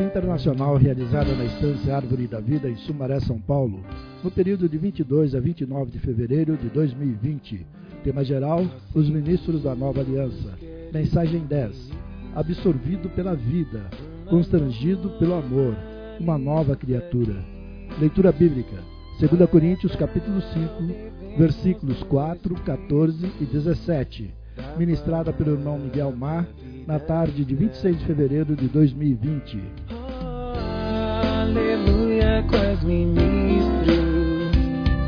Conferência Internacional realizada na Estância Árvore da Vida em Sumaré, São Paulo, no período de 22 a 29 de fevereiro de 2020. Tema geral: Os Ministros da Nova Aliança. Mensagem 10: Absorvido pela vida, constrangido pelo amor, uma nova criatura. Leitura bíblica: 2 Coríntios capítulo 5, versículos 4, 14 e 17. Ministrada pelo irmão Miguel Mar, na tarde de 26 de fevereiro de 2020. Aleluia, quase ministros,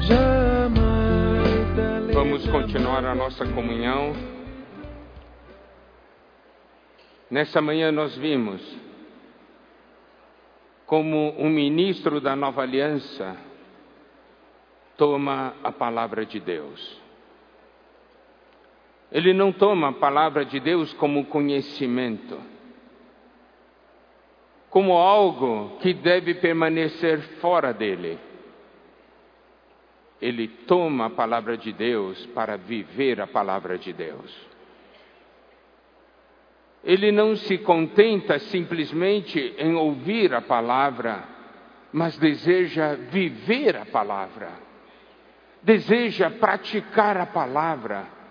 jamais Vamos continuar a nossa comunhão. Nessa manhã nós vimos como um ministro da nova aliança toma a palavra de Deus. Ele não toma a palavra de Deus como conhecimento, como algo que deve permanecer fora dele. Ele toma a palavra de Deus para viver a palavra de Deus. Ele não se contenta simplesmente em ouvir a palavra, mas deseja viver a palavra, deseja praticar a palavra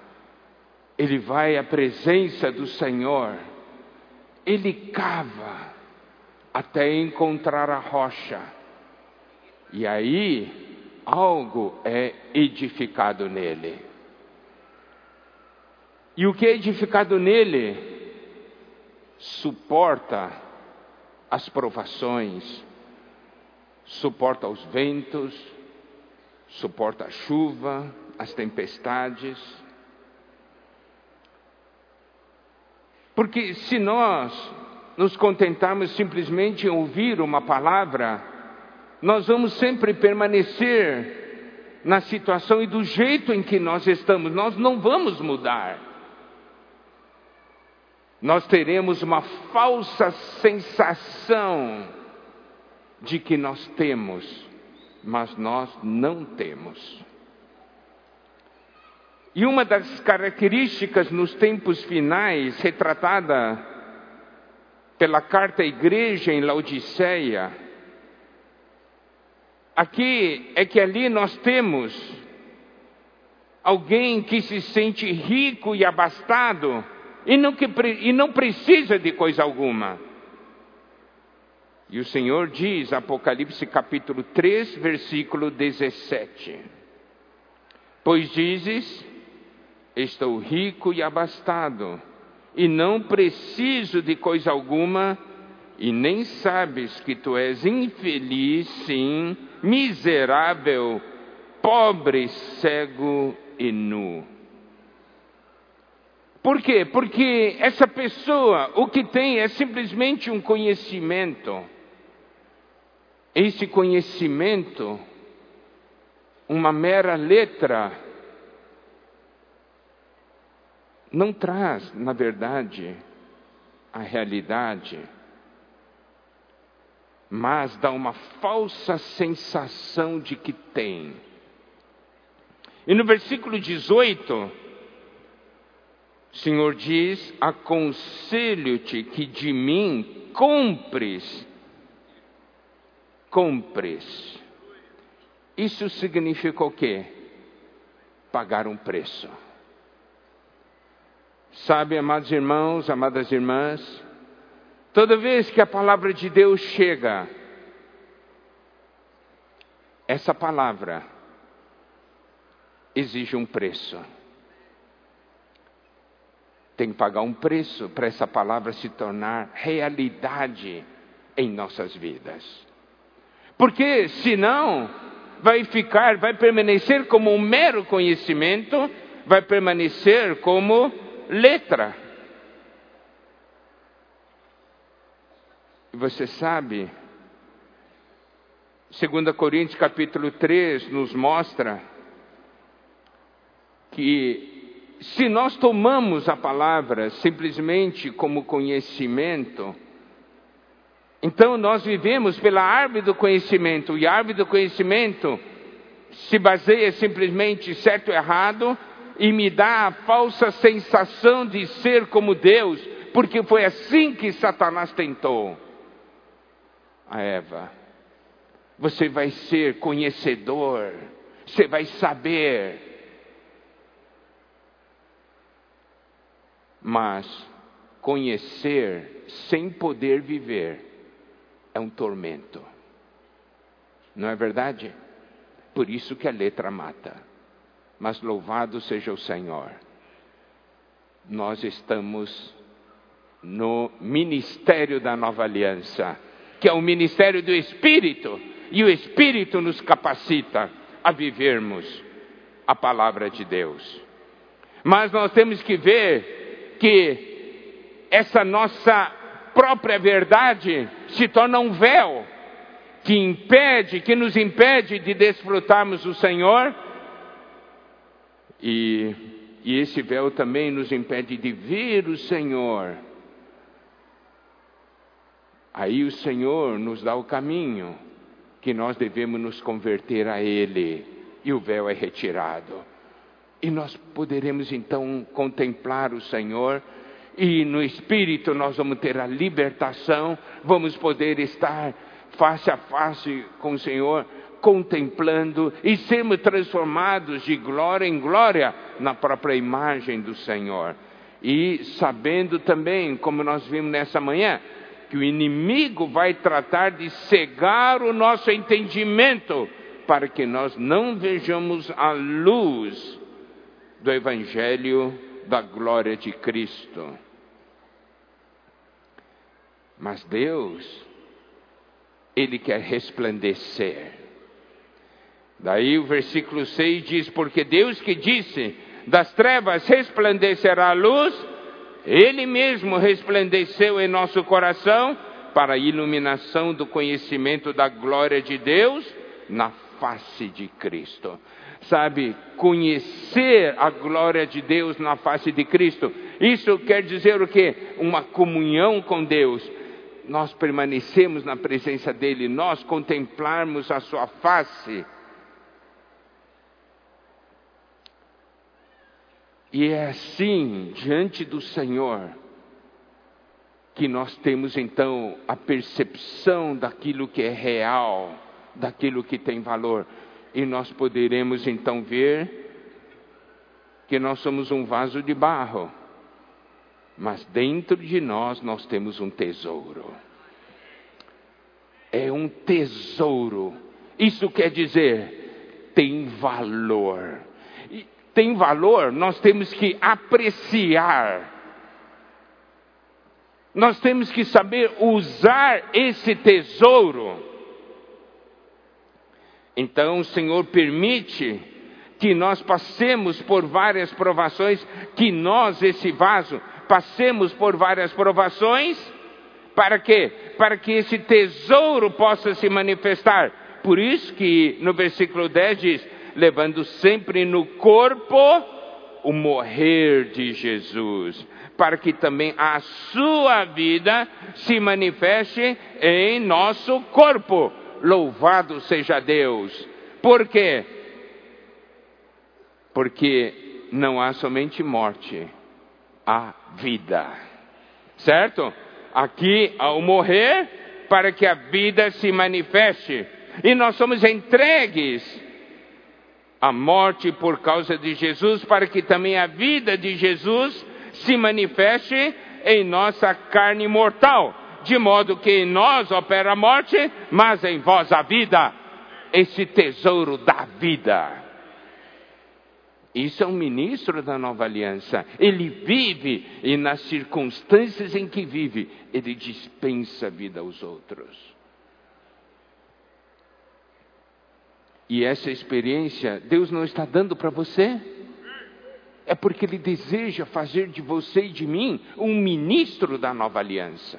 ele vai à presença do Senhor, ele cava até encontrar a rocha, e aí algo é edificado nele. E o que é edificado nele suporta as provações, suporta os ventos, suporta a chuva, as tempestades, Porque se nós nos contentarmos simplesmente em ouvir uma palavra, nós vamos sempre permanecer na situação e do jeito em que nós estamos, nós não vamos mudar. Nós teremos uma falsa sensação de que nós temos, mas nós não temos. E uma das características nos tempos finais, retratada pela carta à igreja em Laodiceia, aqui é que ali nós temos alguém que se sente rico e abastado e não, que, e não precisa de coisa alguma. E o Senhor diz, Apocalipse capítulo 3, versículo 17: Pois dizes, Estou rico e abastado, e não preciso de coisa alguma, e nem sabes que tu és infeliz, sim, miserável, pobre, cego e nu. Por quê? Porque essa pessoa o que tem é simplesmente um conhecimento. Esse conhecimento, uma mera letra, não traz, na verdade, a realidade, mas dá uma falsa sensação de que tem. E no versículo 18, o Senhor diz: Aconselho-te que de mim compres, compres. Isso significa o quê? Pagar um preço. Sabe, amados irmãos, amadas irmãs, toda vez que a palavra de Deus chega, essa palavra exige um preço. Tem que pagar um preço para essa palavra se tornar realidade em nossas vidas. Porque senão vai ficar, vai permanecer como um mero conhecimento, vai permanecer como letra. E você sabe, 2 Coríntios capítulo 3 nos mostra que se nós tomamos a palavra simplesmente como conhecimento, então nós vivemos pela árvore do conhecimento, e a árvore do conhecimento se baseia simplesmente certo errado, e me dá a falsa sensação de ser como Deus, porque foi assim que Satanás tentou. a Eva. Você vai ser conhecedor, você vai saber. Mas conhecer sem poder viver é um tormento. Não é verdade? Por isso que a letra mata. Mas louvado seja o Senhor. Nós estamos no ministério da nova aliança, que é o ministério do Espírito, e o Espírito nos capacita a vivermos a palavra de Deus. Mas nós temos que ver que essa nossa própria verdade se torna um véu que impede, que nos impede de desfrutarmos o Senhor, e, e esse véu também nos impede de ver o Senhor Aí o Senhor nos dá o caminho que nós devemos nos converter a Ele e o véu é retirado. E nós poderemos então contemplar o Senhor e no Espírito nós vamos ter a libertação, vamos poder estar face a face com o Senhor, contemplando e sermos transformados de glória em glória na própria imagem do Senhor. E sabendo também, como nós vimos nessa manhã, que o inimigo vai tratar de cegar o nosso entendimento para que nós não vejamos a luz do Evangelho da glória de Cristo. Mas Deus, Ele quer resplandecer. Daí o versículo 6 diz: Porque Deus que disse, das trevas resplandecerá a luz, ele mesmo resplandeceu em nosso coração para a iluminação do conhecimento da glória de Deus na face de Cristo. Sabe, conhecer a glória de Deus na face de Cristo, isso quer dizer o quê? Uma comunhão com Deus. Nós permanecemos na presença dEle, nós contemplarmos a Sua face E é assim, diante do Senhor, que nós temos então a percepção daquilo que é real, daquilo que tem valor. E nós poderemos então ver que nós somos um vaso de barro, mas dentro de nós nós temos um tesouro. É um tesouro. Isso quer dizer, tem valor tem valor, nós temos que apreciar. Nós temos que saber usar esse tesouro. Então o Senhor permite que nós passemos por várias provações, que nós, esse vaso, passemos por várias provações, para quê? Para que esse tesouro possa se manifestar. Por isso que no versículo 10 diz: levando sempre no corpo o morrer de Jesus, para que também a sua vida se manifeste em nosso corpo. Louvado seja Deus. Por quê? Porque não há somente morte, há vida. Certo? Aqui ao morrer, para que a vida se manifeste. E nós somos entregues a morte por causa de Jesus, para que também a vida de Jesus se manifeste em nossa carne mortal, de modo que em nós opera a morte, mas em vós a vida, esse tesouro da vida. Isso é um ministro da nova aliança. Ele vive e nas circunstâncias em que vive, ele dispensa vida aos outros. E essa experiência Deus não está dando para você. É porque Ele deseja fazer de você e de mim um ministro da nova aliança.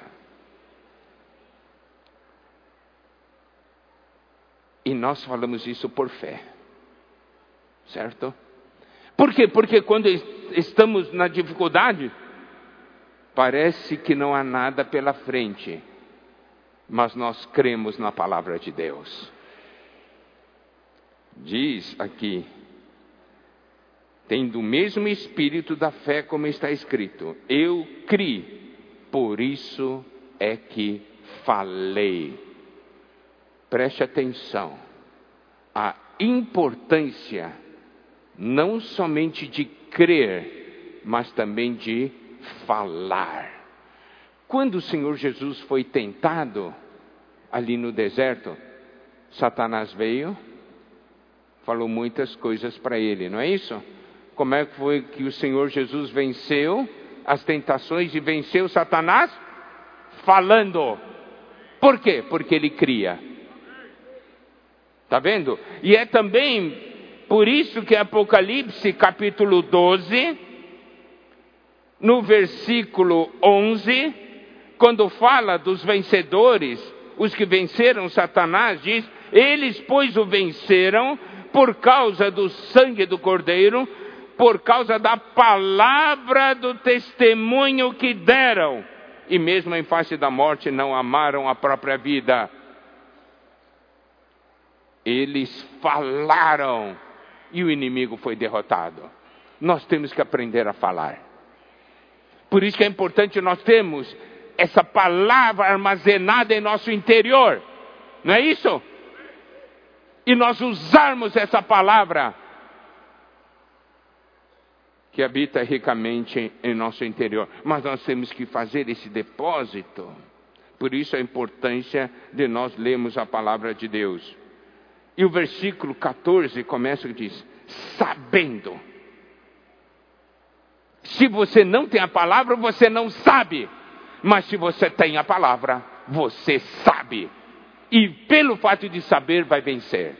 E nós falamos isso por fé. Certo? Por quê? Porque quando estamos na dificuldade, parece que não há nada pela frente, mas nós cremos na palavra de Deus diz aqui, tem do mesmo espírito da fé, como está escrito: Eu criei, por isso é que falei. Preste atenção. A importância não somente de crer, mas também de falar. Quando o Senhor Jesus foi tentado ali no deserto, Satanás veio, falou muitas coisas para ele, não é isso? Como é que foi que o Senhor Jesus venceu as tentações e venceu Satanás? Falando. Por quê? Porque ele cria. Está vendo? E é também por isso que Apocalipse capítulo 12, no versículo 11, quando fala dos vencedores, os que venceram Satanás, diz: Eles, pois, o venceram por causa do sangue do Cordeiro, por causa da palavra do testemunho que deram, e mesmo em face da morte não amaram a própria vida. Eles falaram e o inimigo foi derrotado. Nós temos que aprender a falar. Por isso que é importante nós termos essa palavra armazenada em nosso interior. Não é isso? E nós usarmos essa palavra que habita ricamente em nosso interior. Mas nós temos que fazer esse depósito. Por isso a importância de nós lermos a palavra de Deus. E o versículo 14 começa e diz: sabendo. Se você não tem a palavra, você não sabe. Mas se você tem a palavra, você sabe. E pelo fato de saber, vai vencer.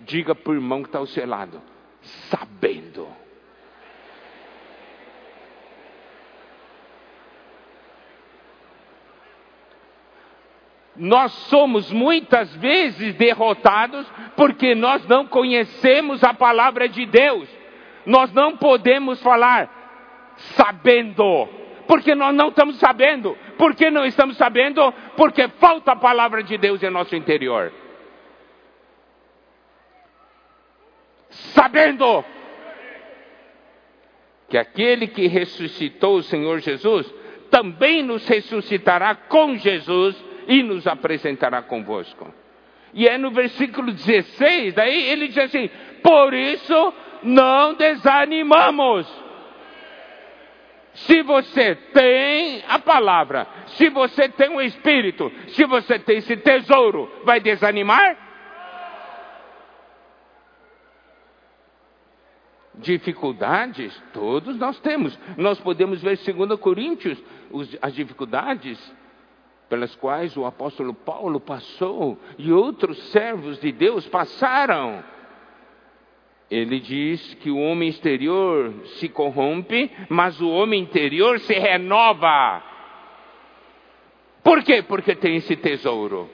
Diga para o irmão que está ao seu lado: sabendo. Nós somos muitas vezes derrotados porque nós não conhecemos a palavra de Deus. Nós não podemos falar sabendo, porque nós não estamos sabendo. Por que não estamos sabendo? Porque falta a palavra de Deus em nosso interior. Sabendo que aquele que ressuscitou o Senhor Jesus também nos ressuscitará com Jesus e nos apresentará convosco. E é no versículo 16, daí ele diz assim: Por isso não desanimamos. Se você tem a palavra, se você tem o Espírito, se você tem esse tesouro, vai desanimar? Dificuldades, todos nós temos. Nós podemos ver 2 Coríntios, as dificuldades pelas quais o apóstolo Paulo passou e outros servos de Deus passaram. Ele diz que o homem exterior se corrompe, mas o homem interior se renova. Por quê? Porque tem esse tesouro.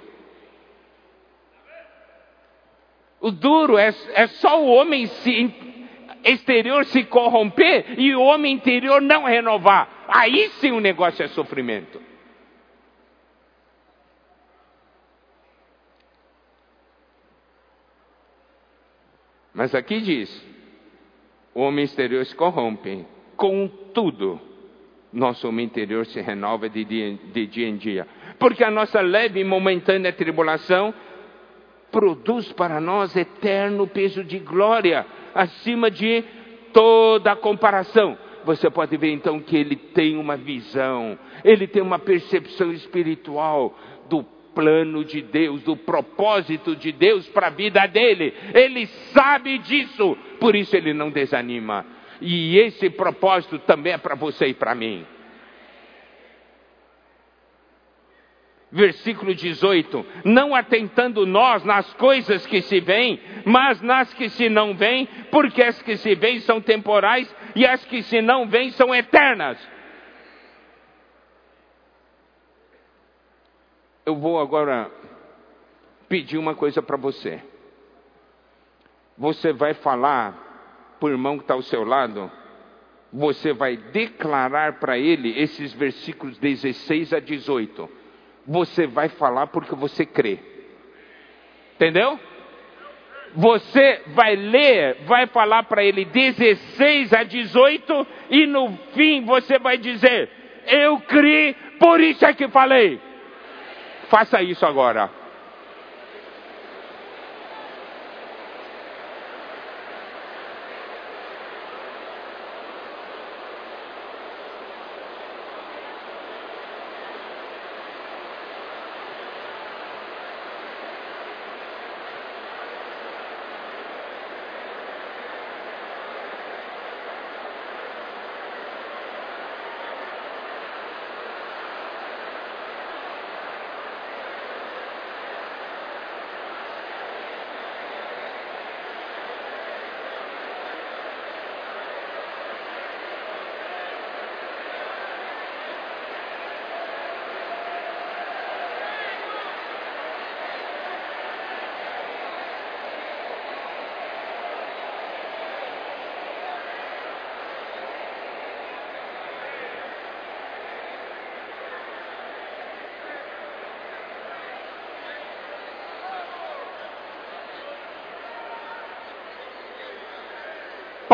O duro é, é só o homem se, exterior se corromper e o homem interior não renovar. Aí sim o negócio é sofrimento. Mas aqui diz: o homem exterior se corrompe, contudo, nosso homem interior se renova de dia, de dia em dia. Porque a nossa leve e momentânea tribulação produz para nós eterno peso de glória, acima de toda comparação. Você pode ver então que ele tem uma visão, ele tem uma percepção espiritual plano de Deus, do propósito de Deus para a vida dele. Ele sabe disso, por isso ele não desanima. E esse propósito também é para você e para mim. Versículo 18: Não atentando nós nas coisas que se veem, mas nas que se não veem, porque as que se veem são temporais e as que se não veem são eternas. Eu vou agora pedir uma coisa para você. Você vai falar para o irmão que está ao seu lado, você vai declarar para ele esses versículos 16 a 18. Você vai falar porque você crê. Entendeu? Você vai ler, vai falar para ele 16 a 18 e no fim você vai dizer: Eu criei, por isso é que falei. Faça isso agora.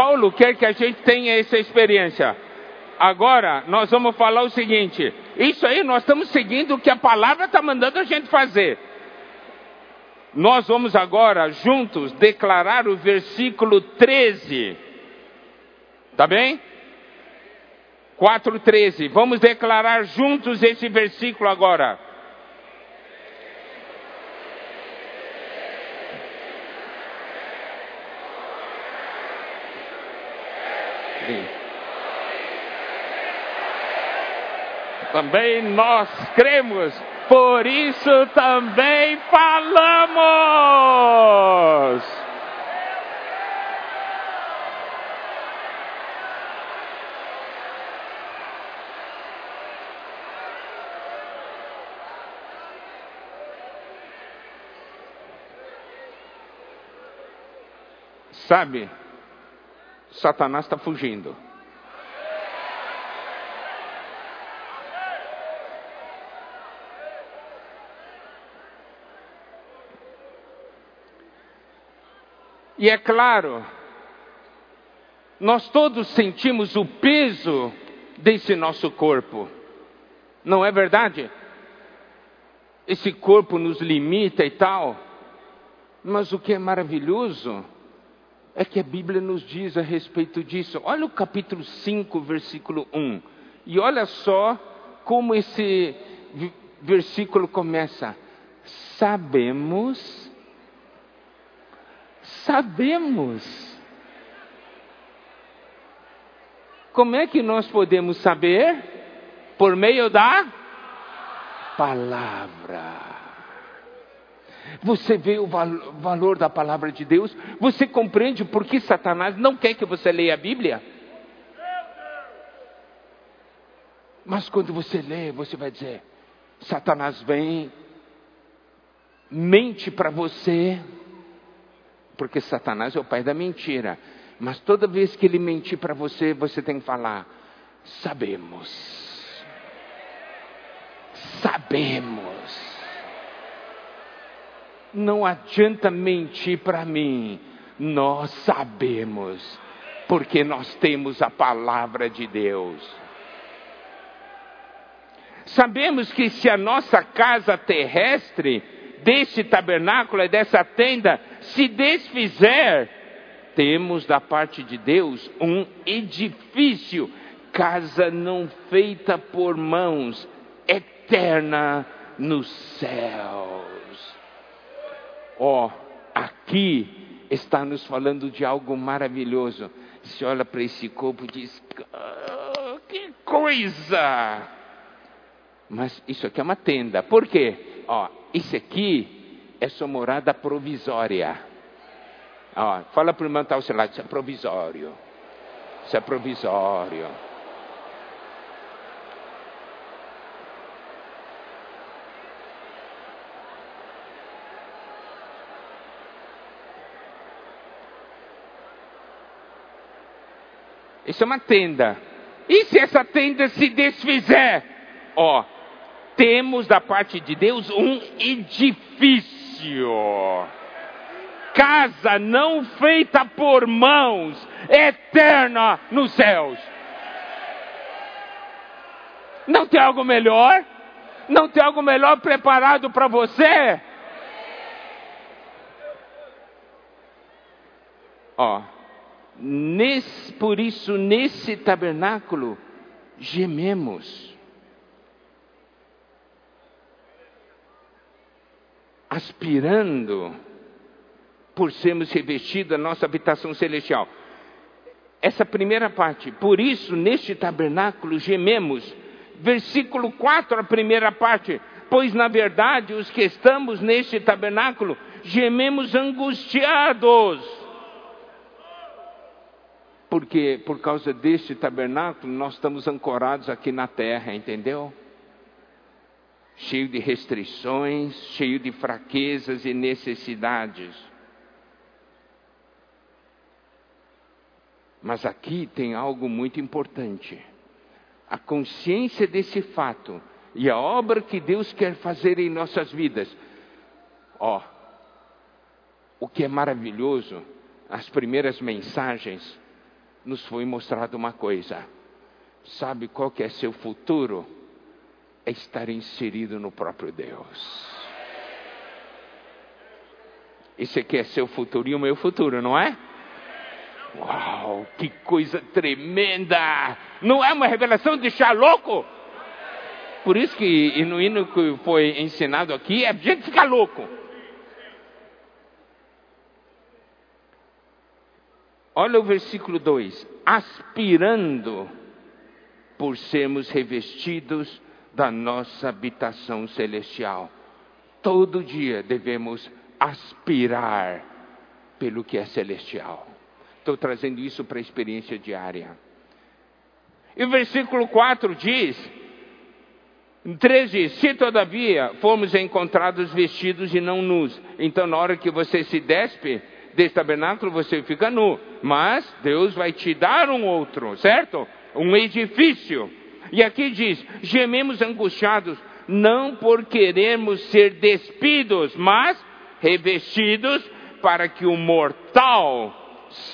Paulo quer que a gente tenha essa experiência. Agora, nós vamos falar o seguinte: isso aí nós estamos seguindo o que a palavra está mandando a gente fazer. Nós vamos agora juntos declarar o versículo 13. Tá bem? 4:13. Vamos declarar juntos esse versículo agora. Também nós cremos, por isso também falamos. Sabe, Satanás está fugindo. E é claro, nós todos sentimos o peso desse nosso corpo, não é verdade? Esse corpo nos limita e tal, mas o que é maravilhoso é que a Bíblia nos diz a respeito disso. Olha o capítulo 5, versículo 1, e olha só como esse versículo começa: Sabemos sabemos. Como é que nós podemos saber? Por meio da palavra. Você vê o valor da palavra de Deus? Você compreende por que Satanás não quer que você leia a Bíblia? Mas quando você lê, você vai dizer: Satanás vem, mente para você, porque Satanás é o pai da mentira. Mas toda vez que ele mentir para você, você tem que falar: sabemos. Sabemos. Não adianta mentir para mim. Nós sabemos, porque nós temos a palavra de Deus. Sabemos que se a nossa casa terrestre deste tabernáculo e dessa tenda se desfizer, temos da parte de Deus um edifício, casa não feita por mãos, eterna nos céus. Ó, oh, aqui está nos falando de algo maravilhoso. Se olha para esse corpo e diz: oh, que coisa! Mas isso aqui é uma tenda. Por quê? Ó, isso aqui é sua morada provisória. Ó, fala para o irmão estar tá ao seu lado, isso é provisório. Isso é provisório. Isso é uma tenda. E se essa tenda se desfizer? Ó, temos da parte de Deus um edifício. Casa não feita por mãos, eterna nos céus. Não tem algo melhor? Não tem algo melhor preparado para você? Ó, por isso nesse tabernáculo gememos aspirando por sermos revestidos da nossa habitação celestial. Essa primeira parte, por isso neste tabernáculo gememos. Versículo 4, a primeira parte, pois na verdade os que estamos neste tabernáculo gememos angustiados. Porque por causa deste tabernáculo nós estamos ancorados aqui na terra, entendeu? Cheio de restrições, cheio de fraquezas e necessidades. Mas aqui tem algo muito importante. A consciência desse fato e a obra que Deus quer fazer em nossas vidas. Ó, o que é maravilhoso, as primeiras mensagens nos foi mostrado uma coisa. Sabe qual que é seu futuro? É estar inserido no próprio Deus. Esse aqui é seu futuro e o meu futuro, não é? Uau, que coisa tremenda! Não é uma revelação de deixar louco? Por isso que no hino que foi ensinado aqui, é a gente ficar louco. Olha o versículo 2: aspirando por sermos revestidos da nossa habitação celestial. Todo dia devemos aspirar pelo que é celestial. Estou trazendo isso para a experiência diária. E o versículo 4 diz: 3 diz: Se todavia fomos encontrados vestidos e não nus, então na hora que você se despe, desse tabernáculo você fica nu, mas Deus vai te dar um outro, certo? Um edifício. E aqui diz: gememos angustiados, não por queremos ser despidos, mas revestidos para que o mortal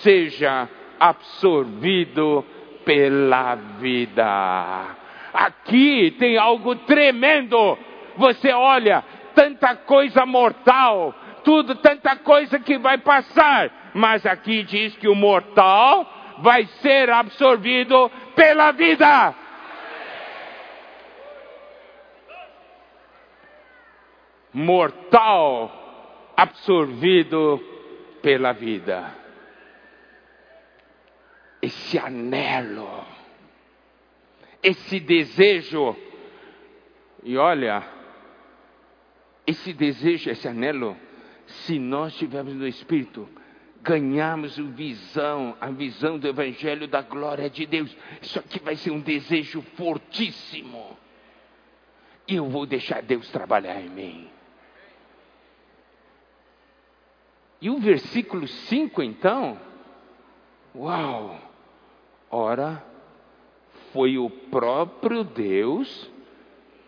seja absorvido pela vida. Aqui tem algo tremendo. Você olha, tanta coisa mortal, tudo, tanta coisa que vai passar. Mas aqui diz que o mortal vai ser absorvido pela vida. Mortal absorvido pela vida. Esse anelo, esse desejo, e olha, esse desejo, esse anelo, se nós estivermos no Espírito, ganharmos a visão, a visão do Evangelho da glória de Deus. Isso aqui vai ser um desejo fortíssimo. E eu vou deixar Deus trabalhar em mim. E o versículo 5 então, uau! Ora, foi o próprio Deus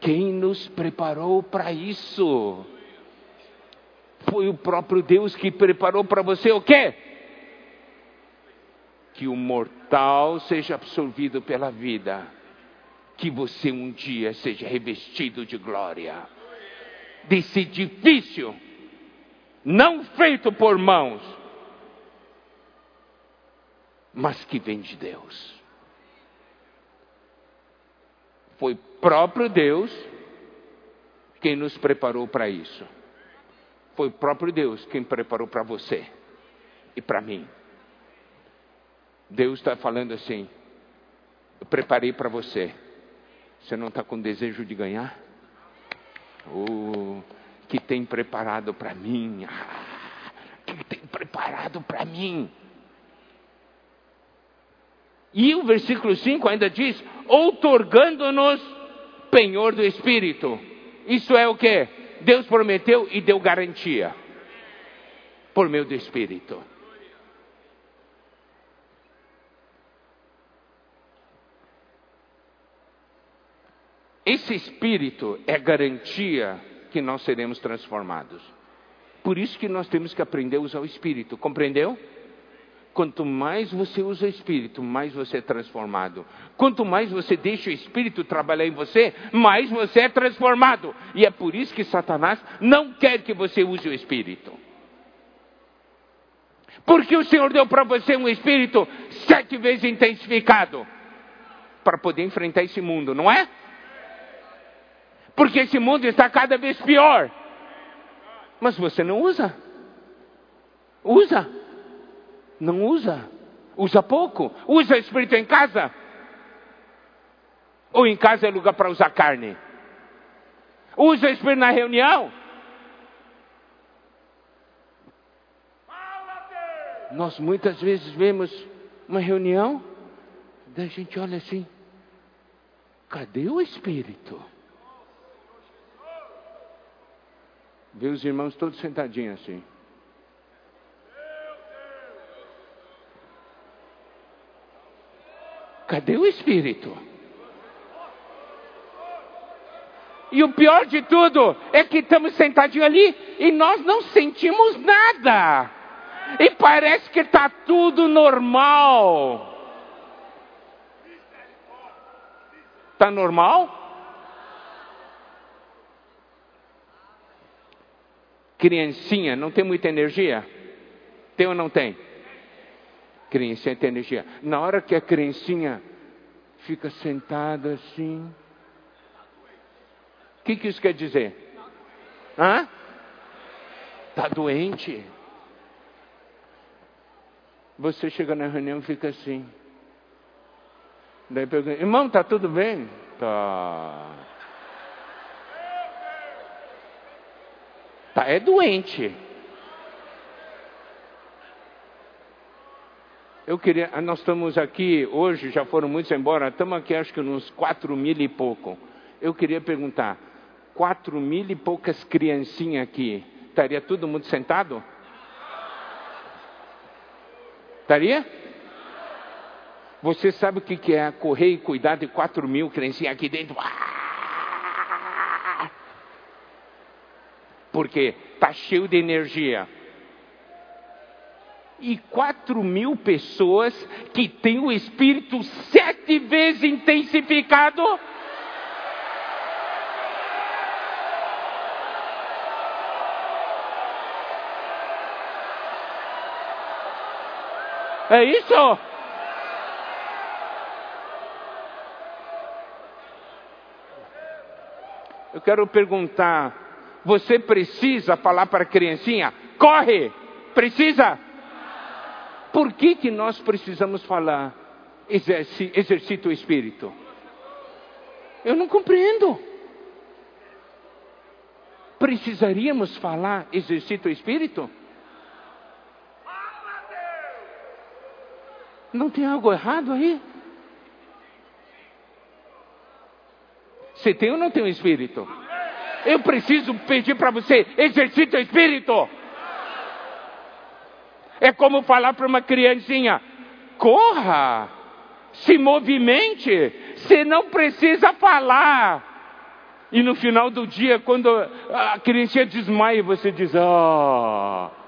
quem nos preparou para isso. Foi o próprio Deus que preparou para você o quê? Que o mortal seja absorvido pela vida, que você um dia seja revestido de glória. Desse edifício, não feito por mãos, mas que vem de Deus. Foi próprio Deus quem nos preparou para isso. Foi o próprio Deus quem preparou para você e para mim. Deus está falando assim: eu preparei para você. Você não está com desejo de ganhar? O que tem preparado para mim? Ah, que tem preparado para mim? E o versículo 5 ainda diz: outorgando-nos penhor do Espírito. Isso é o que? Deus prometeu e deu garantia. Por meio do Espírito. Esse Espírito é garantia que nós seremos transformados. Por isso que nós temos que aprender a usar o Espírito, compreendeu? Quanto mais você usa o Espírito, mais você é transformado. Quanto mais você deixa o Espírito trabalhar em você, mais você é transformado. E é por isso que Satanás não quer que você use o Espírito. Porque o Senhor deu para você um Espírito sete vezes intensificado para poder enfrentar esse mundo, não é? Porque esse mundo está cada vez pior. Mas você não usa. Usa não usa. Usa pouco. Usa espírito em casa. Ou em casa é lugar para usar carne. Usa espírito na reunião. Nós muitas vezes vemos uma reunião, da gente olha assim, cadê o Espírito? Vê os irmãos todos sentadinhos assim. Cadê o espírito? E o pior de tudo é que estamos sentadinhos ali e nós não sentimos nada. E parece que está tudo normal. Está normal? Criancinha, não tem muita energia? Tem ou não tem? Criancinha tem energia. Na hora que a criancinha fica sentada assim. O que, que isso quer dizer? Hã? Está doente. Você chega na reunião e fica assim. Daí pergunta, irmão, tá tudo bem? Tá. Tá, é doente. Eu queria, ah, nós estamos aqui hoje, já foram muitos embora, estamos aqui acho que uns quatro mil e pouco. Eu queria perguntar, quatro mil e poucas criancinhas aqui, estaria todo mundo sentado? Estaria? Você sabe o que é correr e cuidar de quatro mil criancinhas aqui dentro? Ah! Porque está cheio de energia. E quatro mil pessoas que têm o espírito sete vezes intensificado. É isso? Eu quero perguntar: você precisa falar para a criancinha? Corre! Precisa? Por que, que nós precisamos falar? Exerce, exercita o espírito. Eu não compreendo. Precisaríamos falar, exercita o espírito? Não tem algo errado aí? Você tem ou não tem o um espírito? Eu preciso pedir para você, exercite o espírito. É como falar para uma criancinha: corra, se movimente, você não precisa falar. E no final do dia, quando a criancinha desmaia, você diz: Ah. Oh.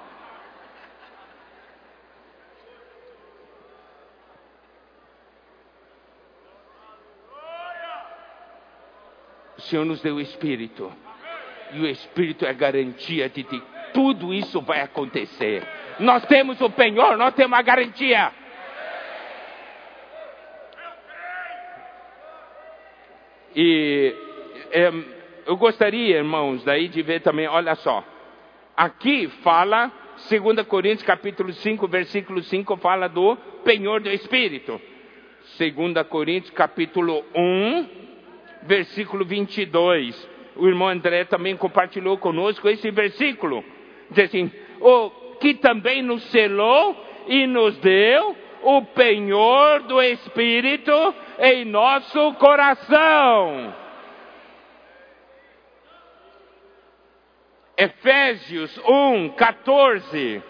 Senhor nos deu o Espírito. E o Espírito é garantia de que tudo isso vai acontecer. Nós temos o penhor, nós temos a garantia. E é, eu gostaria, irmãos, daí de ver também, olha só. Aqui fala, 2 Coríntios capítulo 5, versículo 5, fala do penhor do Espírito. 2 Coríntios capítulo 1, versículo 22. O irmão André também compartilhou conosco esse versículo. Diz assim: o que também nos selou e nos deu o penhor do Espírito em nosso coração. Efésios 1, 14.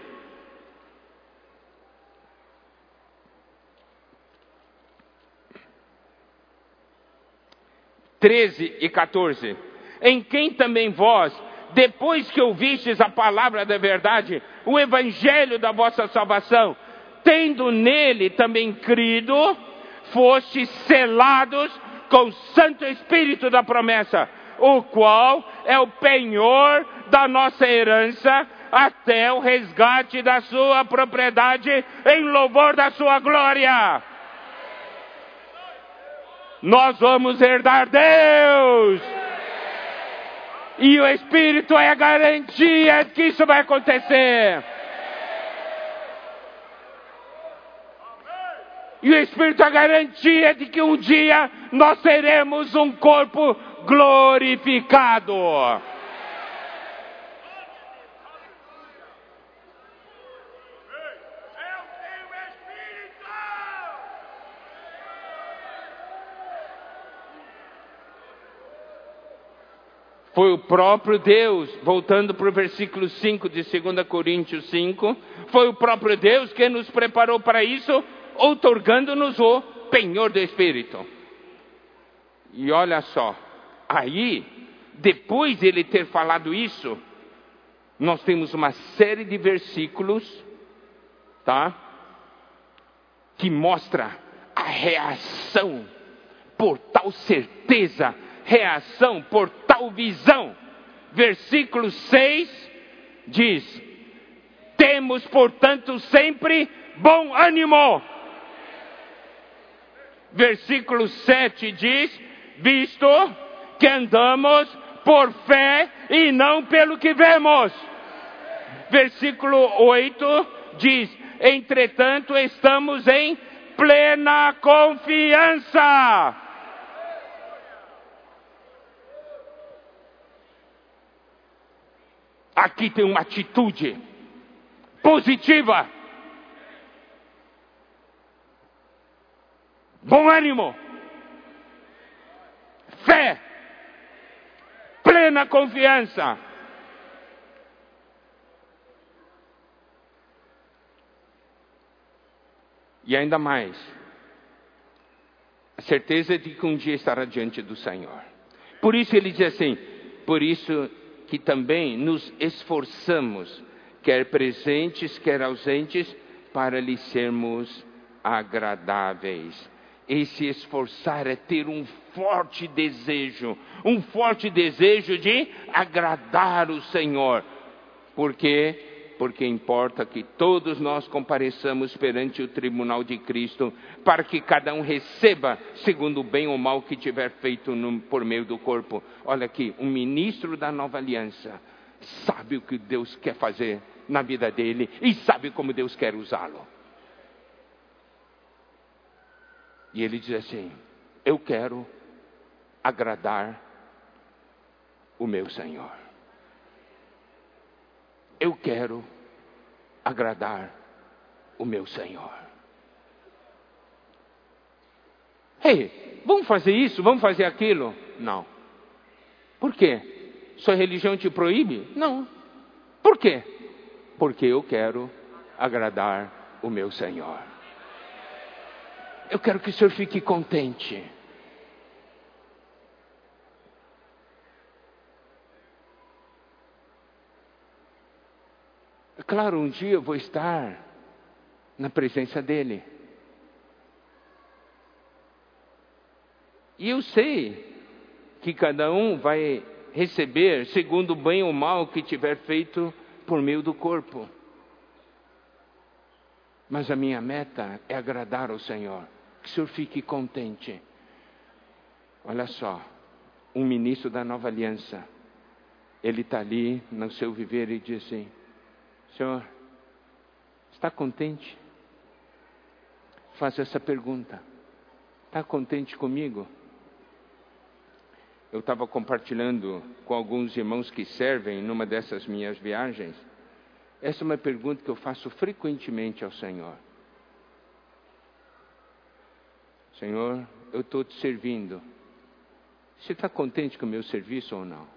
13 e 14. Em quem também vós, depois que ouvistes a palavra da verdade, o evangelho da vossa salvação, tendo nele também crido, fostes selados com o Santo Espírito da promessa, o qual é o penhor da nossa herança até o resgate da sua propriedade em louvor da sua glória nós vamos herdar Deus. E o Espírito é a garantia de que isso vai acontecer. E o Espírito é a garantia de que um dia nós teremos um corpo glorificado. Foi o próprio Deus, voltando para o versículo 5 de 2 Coríntios 5, foi o próprio Deus que nos preparou para isso, outorgando-nos o penhor do Espírito. E olha só, aí, depois de ele ter falado isso, nós temos uma série de versículos, tá? Que mostra a reação por tal certeza, reação por tal visão. Versículo 6 diz: Temos, portanto, sempre bom ânimo. Versículo 7 diz: Visto que andamos por fé e não pelo que vemos. Versículo 8 diz: Entretanto, estamos em plena confiança. Aqui tem uma atitude positiva. Bom ânimo. Fé. Plena confiança. E ainda mais, a certeza de que um dia estará diante do Senhor. Por isso ele diz assim: por isso que também nos esforçamos, quer presentes, quer ausentes, para lhe sermos agradáveis. Esse esforçar é ter um forte desejo, um forte desejo de agradar o Senhor. Porque porque importa que todos nós compareçamos perante o tribunal de Cristo, para que cada um receba segundo o bem ou mal que tiver feito no, por meio do corpo. Olha aqui, um ministro da nova aliança sabe o que Deus quer fazer na vida dele e sabe como Deus quer usá-lo. E ele diz assim: Eu quero agradar o meu Senhor eu quero agradar o meu Senhor. Ei, vamos fazer isso, vamos fazer aquilo? Não. Por quê? Sua religião te proíbe? Não. Por quê? Porque eu quero agradar o meu Senhor. Eu quero que o Senhor fique contente. Claro, um dia eu vou estar na presença dEle. E eu sei que cada um vai receber segundo o bem ou mal que tiver feito por meio do corpo. Mas a minha meta é agradar ao Senhor. Que o Senhor fique contente. Olha só, um ministro da nova aliança, ele está ali no seu viver e diz assim: Senhor, está contente? Faço essa pergunta. Está contente comigo? Eu estava compartilhando com alguns irmãos que servem numa dessas minhas viagens. Essa é uma pergunta que eu faço frequentemente ao Senhor. Senhor, eu estou te servindo. Você está contente com o meu serviço ou não?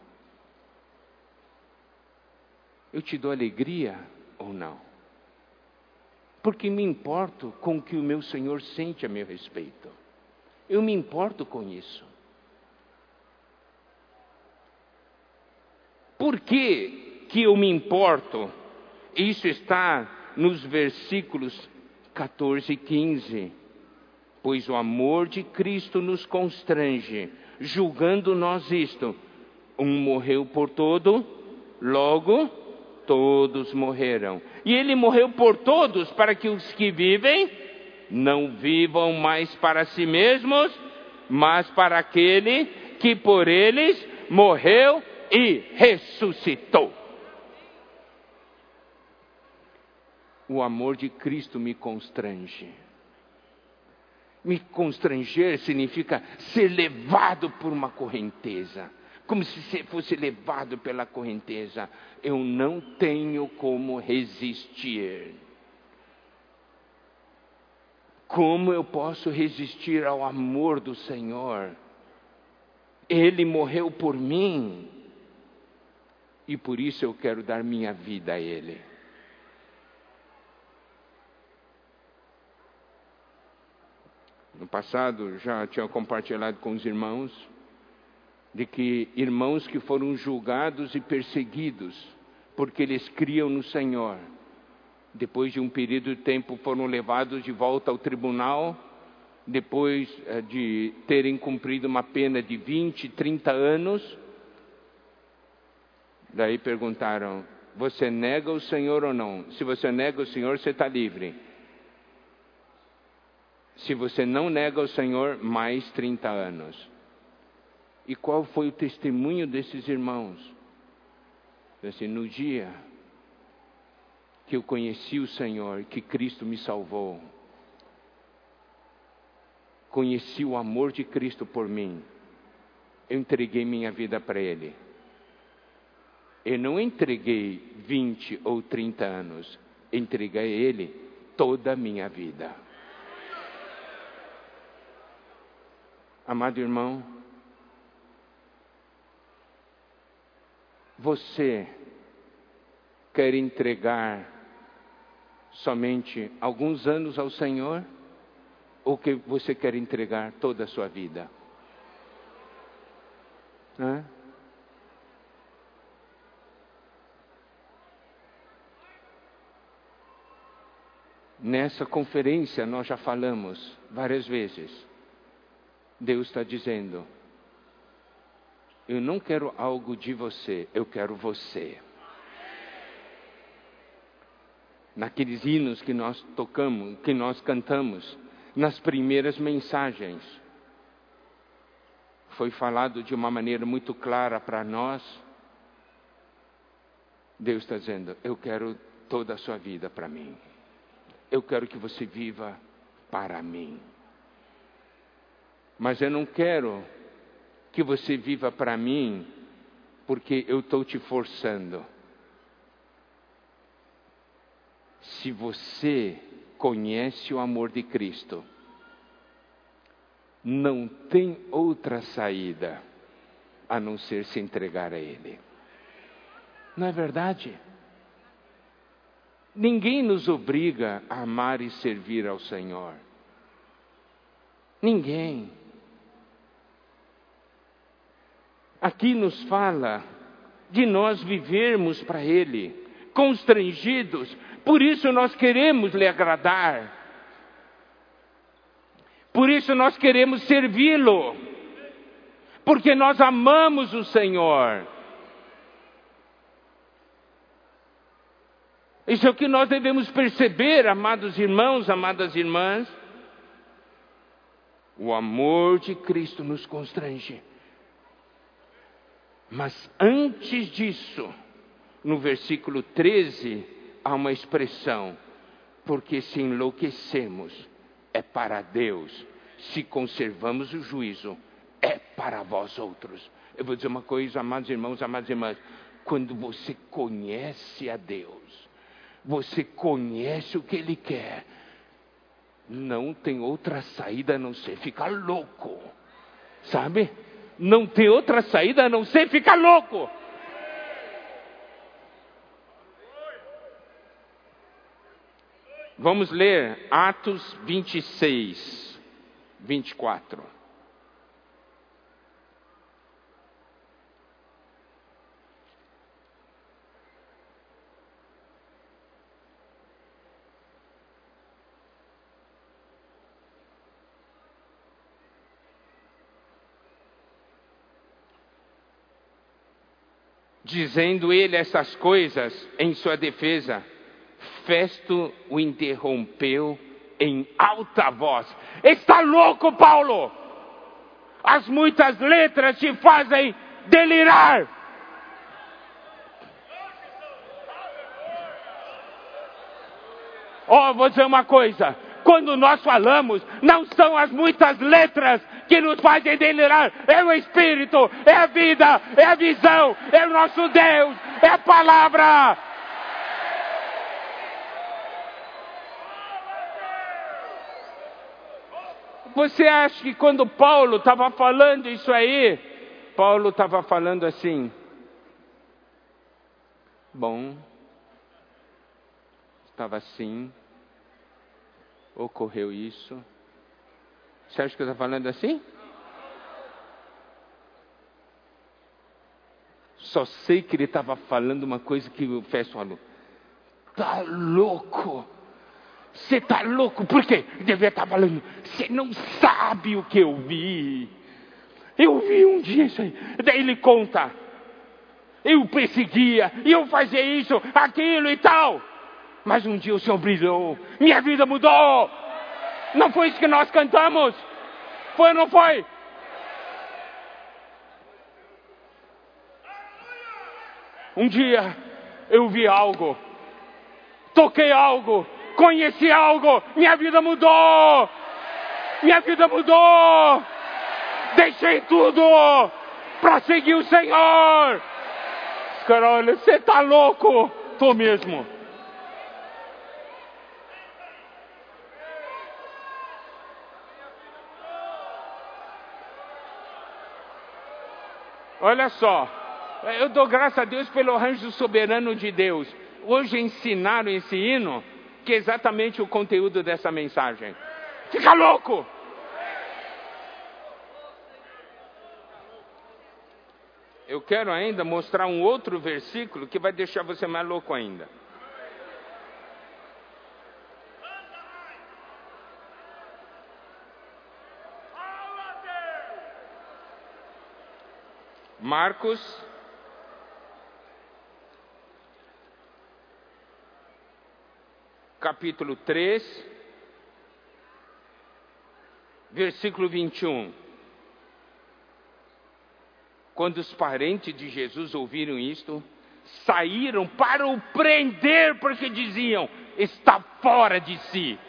Eu te dou alegria ou não? Porque me importo com o que o meu Senhor sente a meu respeito. Eu me importo com isso. Por que, que eu me importo? Isso está nos versículos 14 e 15. Pois o amor de Cristo nos constrange, julgando nós isto: um morreu por todo, logo todos morreram. E ele morreu por todos, para que os que vivem não vivam mais para si mesmos, mas para aquele que por eles morreu e ressuscitou. O amor de Cristo me constrange. Me constranger significa ser levado por uma correnteza como se fosse levado pela correnteza. Eu não tenho como resistir. Como eu posso resistir ao amor do Senhor? Ele morreu por mim. E por isso eu quero dar minha vida a Ele. No passado já tinha compartilhado com os irmãos de que irmãos que foram julgados e perseguidos porque eles criam no Senhor, depois de um período de tempo foram levados de volta ao tribunal depois eh, de terem cumprido uma pena de 20, 30 anos. Daí perguntaram: Você nega o Senhor ou não? Se você nega o Senhor, você está livre. Se você não nega o Senhor, mais 30 anos. E qual foi o testemunho desses irmãos? Assim, no dia que eu conheci o Senhor, que Cristo me salvou, conheci o amor de Cristo por mim, eu entreguei minha vida para Ele. Eu não entreguei 20 ou 30 anos, entreguei a Ele toda a minha vida. Amado irmão, você quer entregar somente alguns anos ao Senhor? Ou que você quer entregar toda a sua vida? Nessa conferência nós já falamos várias vezes. Deus está dizendo: Eu não quero algo de você, eu quero você naqueles hinos que nós tocamos, que nós cantamos, nas primeiras mensagens. Foi falado de uma maneira muito clara para nós. Deus está dizendo: Eu quero toda a sua vida para mim. Eu quero que você viva para mim. Mas eu não quero que você viva para mim porque eu estou te forçando. se você conhece o amor de Cristo, não tem outra saída a não ser se entregar a Ele. Não é verdade? Ninguém nos obriga a amar e servir ao Senhor. Ninguém. Aqui nos fala de nós vivermos para Ele, constrangidos por isso nós queremos lhe agradar. Por isso nós queremos servi-lo. Porque nós amamos o Senhor. Isso é o que nós devemos perceber, amados irmãos, amadas irmãs. O amor de Cristo nos constrange. Mas antes disso, no versículo 13, há uma expressão, porque se enlouquecemos, é para Deus, se conservamos o juízo, é para vós outros. Eu vou dizer uma coisa, amados irmãos, amadas irmãs, quando você conhece a Deus, você conhece o que Ele quer, não tem outra saída a não ser ficar louco, sabe? Não tem outra saída a não ser ficar louco. Vamos ler Atos 26, 24. Dizendo ele essas coisas em sua defesa, Festo o interrompeu em alta voz: Está louco, Paulo? As muitas letras te fazem delirar. Oh, vou dizer uma coisa: quando nós falamos, não são as muitas letras que nos fazem delirar, é o Espírito, é a vida, é a visão, é o nosso Deus, é a palavra. Você acha que quando Paulo estava falando isso aí, Paulo estava falando assim: bom, estava assim, ocorreu isso. Você acha que eu estou falando assim? Só sei que ele estava falando uma coisa que o Festo falou. Tá louco? Você está louco? Por quê? Devia estar falando. Você não sabe o que eu vi. Eu vi um dia isso aí. Daí ele conta. Eu perseguia, eu fazia isso, aquilo e tal. Mas um dia o Senhor brilhou. Minha vida mudou. Não foi isso que nós cantamos? Foi ou não foi? Um dia eu vi algo, toquei algo, conheci algo, minha vida mudou. Minha vida mudou. Deixei tudo para seguir o Senhor. Cara, olha, você está louco? Tô mesmo. Olha só, eu dou graças a Deus pelo arranjo soberano de Deus. Hoje ensinaram esse hino, que é exatamente o conteúdo dessa mensagem. Fica louco! Eu quero ainda mostrar um outro versículo que vai deixar você mais louco ainda. Marcos capítulo 3, versículo 21. Quando os parentes de Jesus ouviram isto, saíram para o prender, porque diziam: está fora de si.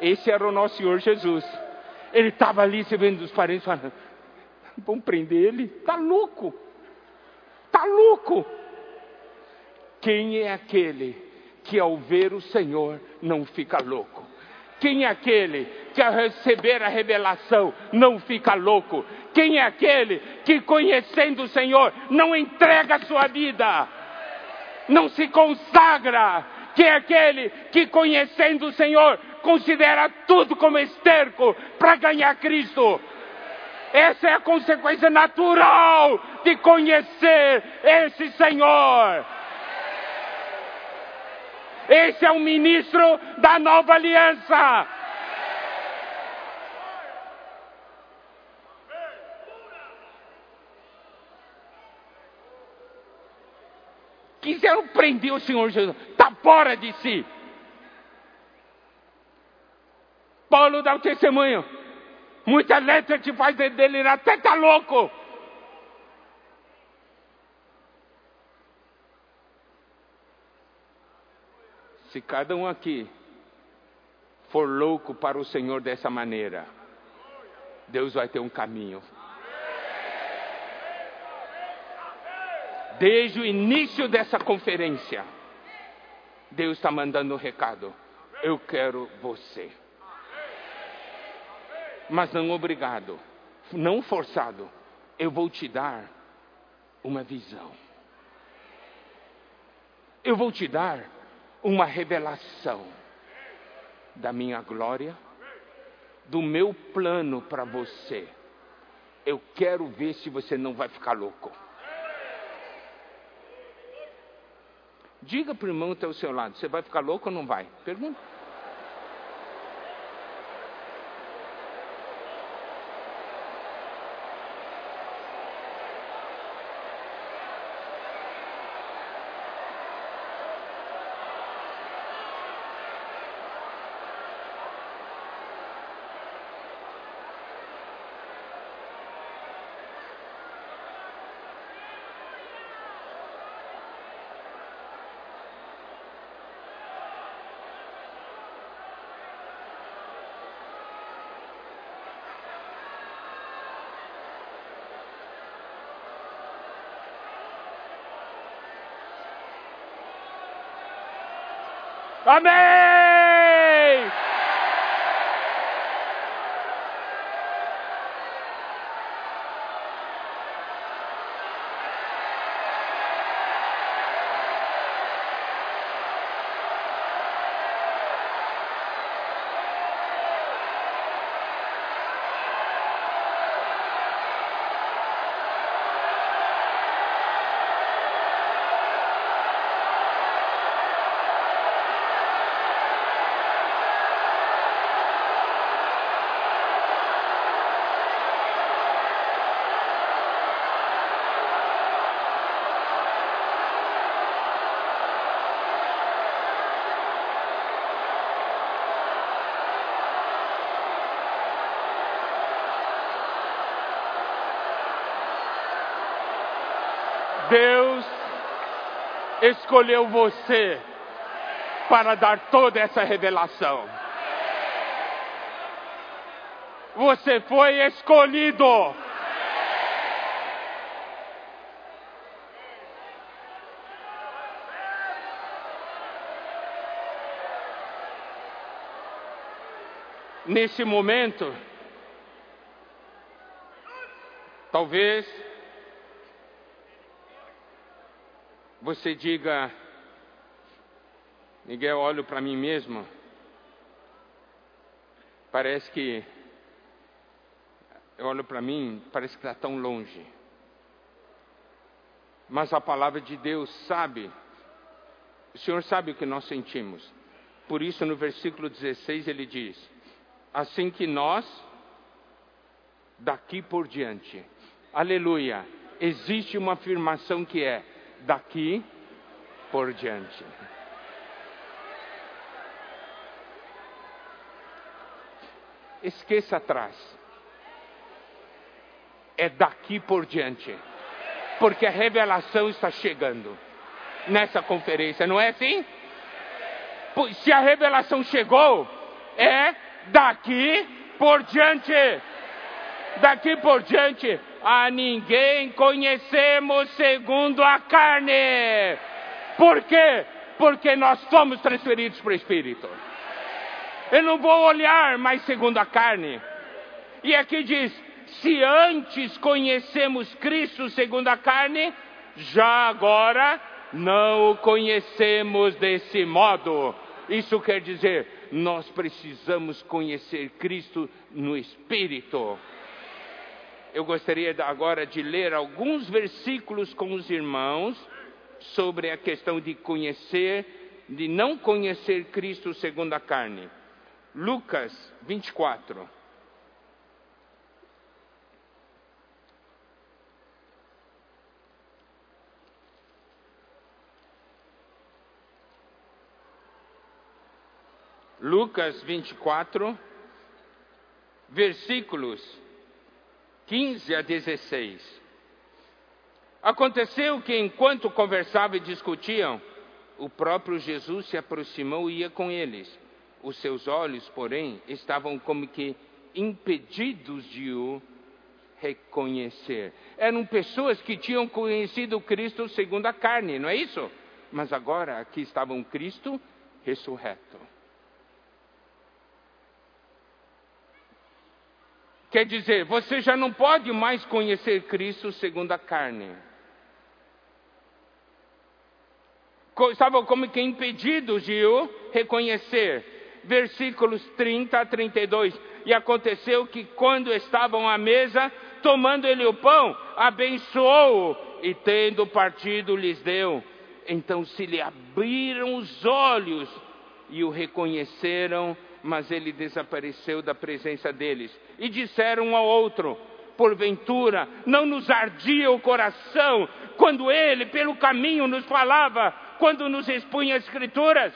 Esse era o nosso Senhor Jesus. Ele estava ali se vendo os parentes falando: vão prender ele? Está louco! Está louco! Quem é aquele que ao ver o Senhor não fica louco? Quem é aquele que ao receber a revelação não fica louco? Quem é aquele que conhecendo o Senhor não entrega a sua vida? Não se consagra? Quem é aquele que conhecendo o Senhor considera tudo como esterco para ganhar Cristo? Essa é a consequência natural de conhecer esse Senhor. Esse é o ministro da nova aliança. Quiseram prender o Senhor Jesus, está fora de si. Paulo dá o testemunho. Muita letra te faz delirar, até está louco. Se cada um aqui for louco para o Senhor dessa maneira, Deus vai ter um caminho. Desde o início dessa conferência, Deus está mandando um recado. Eu quero você. Mas não obrigado, não forçado. Eu vou te dar uma visão. Eu vou te dar uma revelação da minha glória, do meu plano para você. Eu quero ver se você não vai ficar louco. Diga para o irmão que está ao seu lado: você vai ficar louco ou não vai? Pergunta. Amém! Escolheu você para dar toda essa revelação. Você foi escolhido. Nesse momento, talvez você diga, Miguel, olho para mim mesmo, parece que eu olho para mim, parece que está tão longe. Mas a palavra de Deus sabe, o Senhor sabe o que nós sentimos. Por isso, no versículo 16, ele diz: Assim que nós, daqui por diante, aleluia, existe uma afirmação que é: daqui por diante. Esqueça atrás é daqui por diante. Porque a revelação está chegando nessa conferência, não é assim? Se a revelação chegou, é daqui por diante. Daqui por diante, a ninguém conhecemos segundo a carne. Por quê? Porque nós somos transferidos para o Espírito. Eu não vou olhar mais segundo a carne. E aqui diz: se antes conhecemos Cristo segundo a carne, já agora não o conhecemos desse modo. Isso quer dizer, nós precisamos conhecer Cristo no Espírito. Eu gostaria agora de ler alguns versículos com os irmãos sobre a questão de conhecer, de não conhecer Cristo segundo a carne. Lucas 24. Lucas 24, versículos 15 a 16. Aconteceu que enquanto conversavam e discutiam, o próprio Jesus se aproximou e ia com eles. Os seus olhos, porém, estavam como que impedidos de o reconhecer. Eram pessoas que tinham conhecido Cristo segundo a carne, não é isso? Mas agora aqui estava um Cristo ressurreto. Quer dizer, você já não pode mais conhecer Cristo segundo a carne. Estavam como que impedidos de o reconhecer. Versículos 30 a 32. E aconteceu que quando estavam à mesa, tomando ele o pão, abençoou-o e tendo partido lhes deu. Então se lhe abriram os olhos e o reconheceram mas ele desapareceu da presença deles. E disseram um ao outro: Porventura, não nos ardia o coração quando ele, pelo caminho, nos falava, quando nos expunha as Escrituras?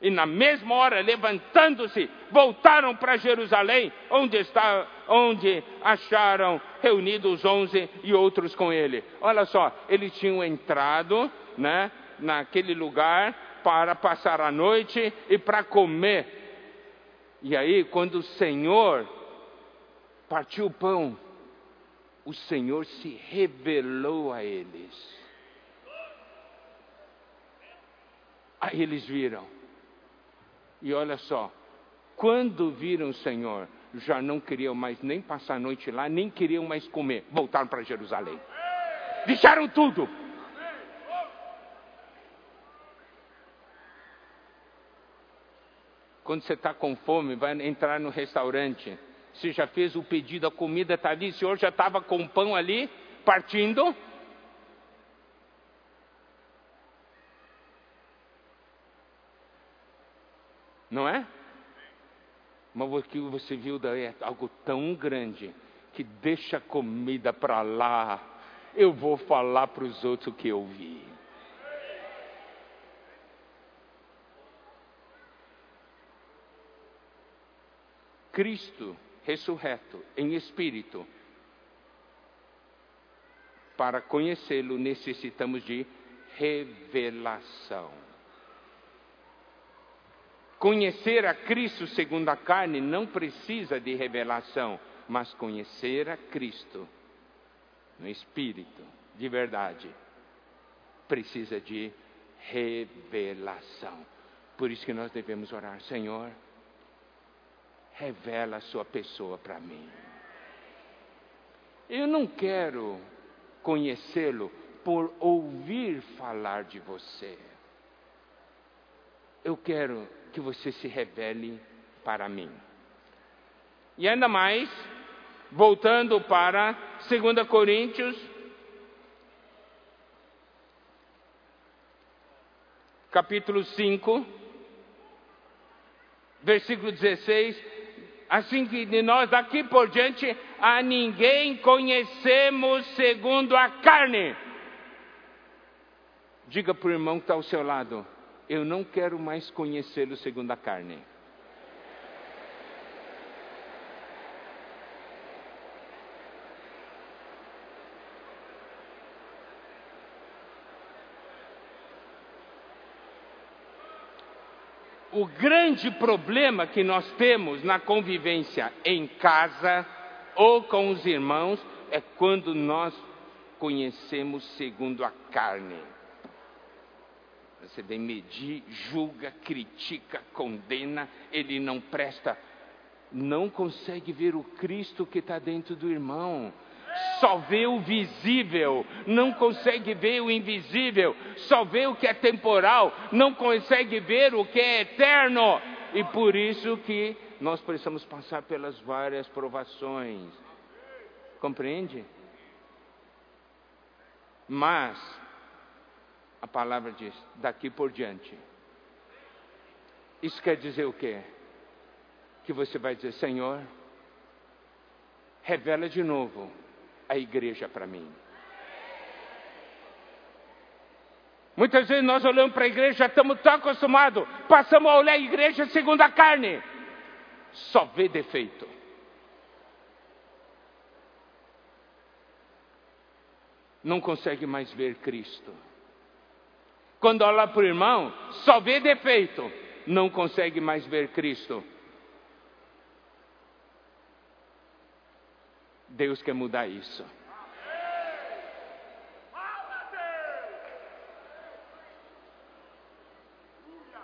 E na mesma hora, levantando-se, voltaram para Jerusalém, onde, está, onde acharam reunidos os onze e outros com ele. Olha só, eles tinham entrado né, naquele lugar para passar a noite e para comer. E aí, quando o Senhor partiu o pão, o Senhor se revelou a eles. Aí eles viram. E olha só, quando viram o Senhor, já não queriam mais nem passar a noite lá, nem queriam mais comer. Voltaram para Jerusalém. Deixaram tudo. Quando você está com fome, vai entrar no restaurante. Você já fez o pedido, a comida está ali, o senhor já estava com o pão ali, partindo. Não é? Mas o que você viu daí é algo tão grande que deixa a comida para lá. Eu vou falar para os outros o que eu vi. Cristo ressurreto em espírito Para conhecê-lo, necessitamos de revelação. Conhecer a Cristo segundo a carne não precisa de revelação, mas conhecer a Cristo no Espírito, de verdade, precisa de revelação. Por isso que nós devemos orar, Senhor, revela a sua pessoa para mim. Eu não quero conhecê-lo por ouvir falar de você. Eu quero que você se revele para mim. E ainda mais, voltando para 2 Coríntios, capítulo 5, versículo 16, assim que de nós daqui por diante a ninguém conhecemos segundo a carne. Diga para o irmão que está ao seu lado: Eu não quero mais conhecê-lo segundo a carne. O grande problema que nós temos na convivência em casa ou com os irmãos é quando nós conhecemos segundo a carne. Você vem medir, julga, critica, condena, ele não presta, não consegue ver o Cristo que está dentro do irmão só vê o visível, não consegue ver o invisível, só vê o que é temporal, não consegue ver o que é eterno. E por isso que nós precisamos passar pelas várias provações. Compreende? Mas a palavra diz: daqui por diante. Isso quer dizer o quê? Que você vai dizer, Senhor, revela de novo a igreja para mim. Muitas vezes nós olhamos para a igreja, já estamos tão acostumados, passamos a olhar a igreja segundo a carne, só vê defeito. Não consegue mais ver Cristo. Quando olha para o irmão, só vê defeito, não consegue mais ver Cristo. Deus quer mudar isso.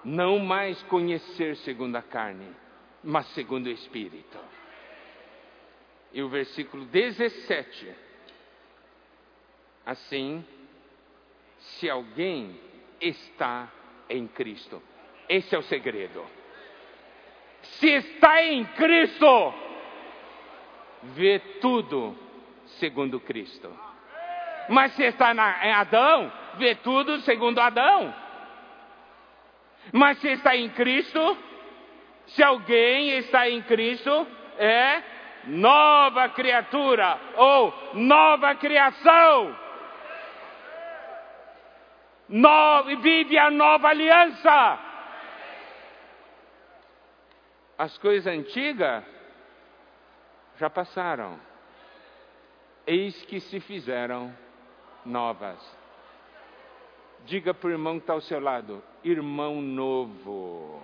Não mais conhecer segundo a carne, mas segundo o Espírito. E o versículo 17. Assim, se alguém está em Cristo, esse é o segredo. Se está em Cristo, vê tudo segundo Cristo. Mas se está na, em Adão, vê tudo segundo Adão. Mas se está em Cristo, se alguém está em Cristo, é nova criatura ou nova criação. No, vive a nova aliança. As coisas antigas já passaram. Eis que se fizeram novas. Diga para o irmão que está ao seu lado: irmão novo.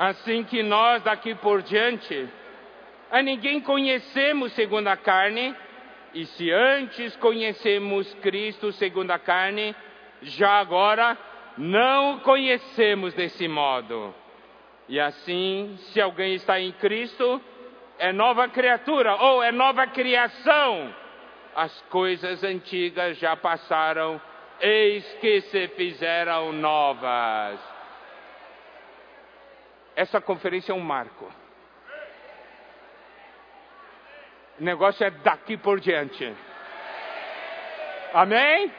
Assim que nós daqui por diante, a ninguém conhecemos segundo a carne, e se antes conhecemos Cristo segundo a carne, já agora não o conhecemos desse modo. E assim, se alguém está em Cristo, é nova criatura ou é nova criação. As coisas antigas já passaram, eis que se fizeram novas. Essa conferência é um marco. O negócio é daqui por diante. Amém?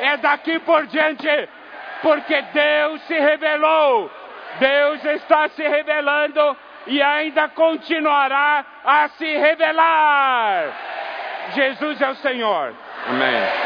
É daqui por diante, porque Deus se revelou, Deus está se revelando e ainda continuará a se revelar. Jesus é o Senhor. Amém.